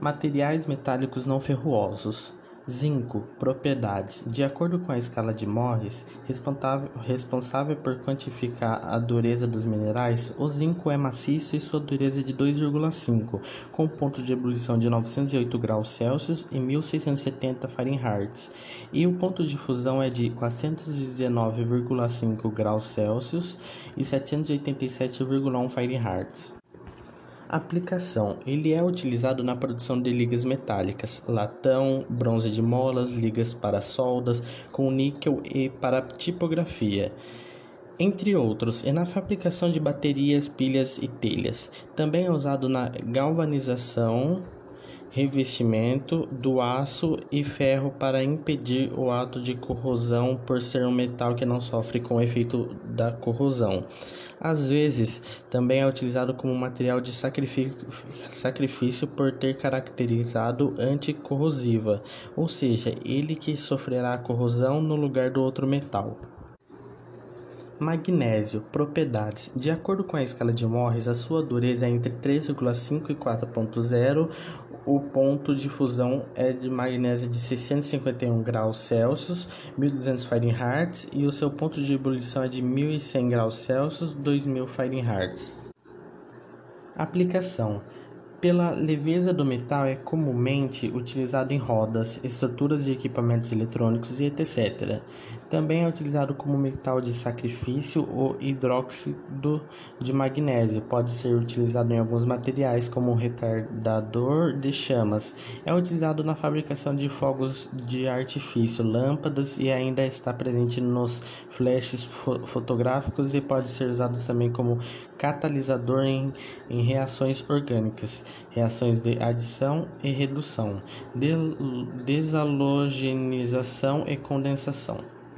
Materiais metálicos não ferruosos. Zinco. Propriedades. De acordo com a escala de Morris, responsável por quantificar a dureza dos minerais, o zinco é maciço e sua dureza é de 2,5, com ponto de ebulição de 908 graus Celsius e 1670 Fahrenheit, e o ponto de fusão é de 419,5 graus Celsius e 787,1 Fahrenheit. Aplicação: Ele é utilizado na produção de ligas metálicas, latão, bronze de molas, ligas para soldas com níquel e para tipografia, entre outros, e na fabricação de baterias, pilhas e telhas. Também é usado na galvanização, revestimento do aço e ferro para impedir o ato de corrosão por ser um metal que não sofre com o efeito da corrosão. Às vezes, também é utilizado como material de sacrifício por ter caracterizado anticorrosiva, ou seja, ele que sofrerá corrosão no lugar do outro metal. Magnésio. Propriedades. De acordo com a escala de Morris, a sua dureza é entre 3,5 e 4,0. O ponto de fusão é de magnésio de 651 graus Celsius, 1200 Fahrenheit, e o seu ponto de ebulição é de 1100 graus Celsius, 2000 Fahrenheit. Aplicação pela leveza do metal é comumente utilizado em rodas, estruturas de equipamentos eletrônicos e etc. Também é utilizado como metal de sacrifício ou hidróxido de magnésio. Pode ser utilizado em alguns materiais como retardador de chamas. É utilizado na fabricação de fogos de artifício, lâmpadas e ainda está presente nos flashes fotográficos e pode ser usado também como catalisador em, em reações orgânicas reações de adição e redução, desalogenização e condensação.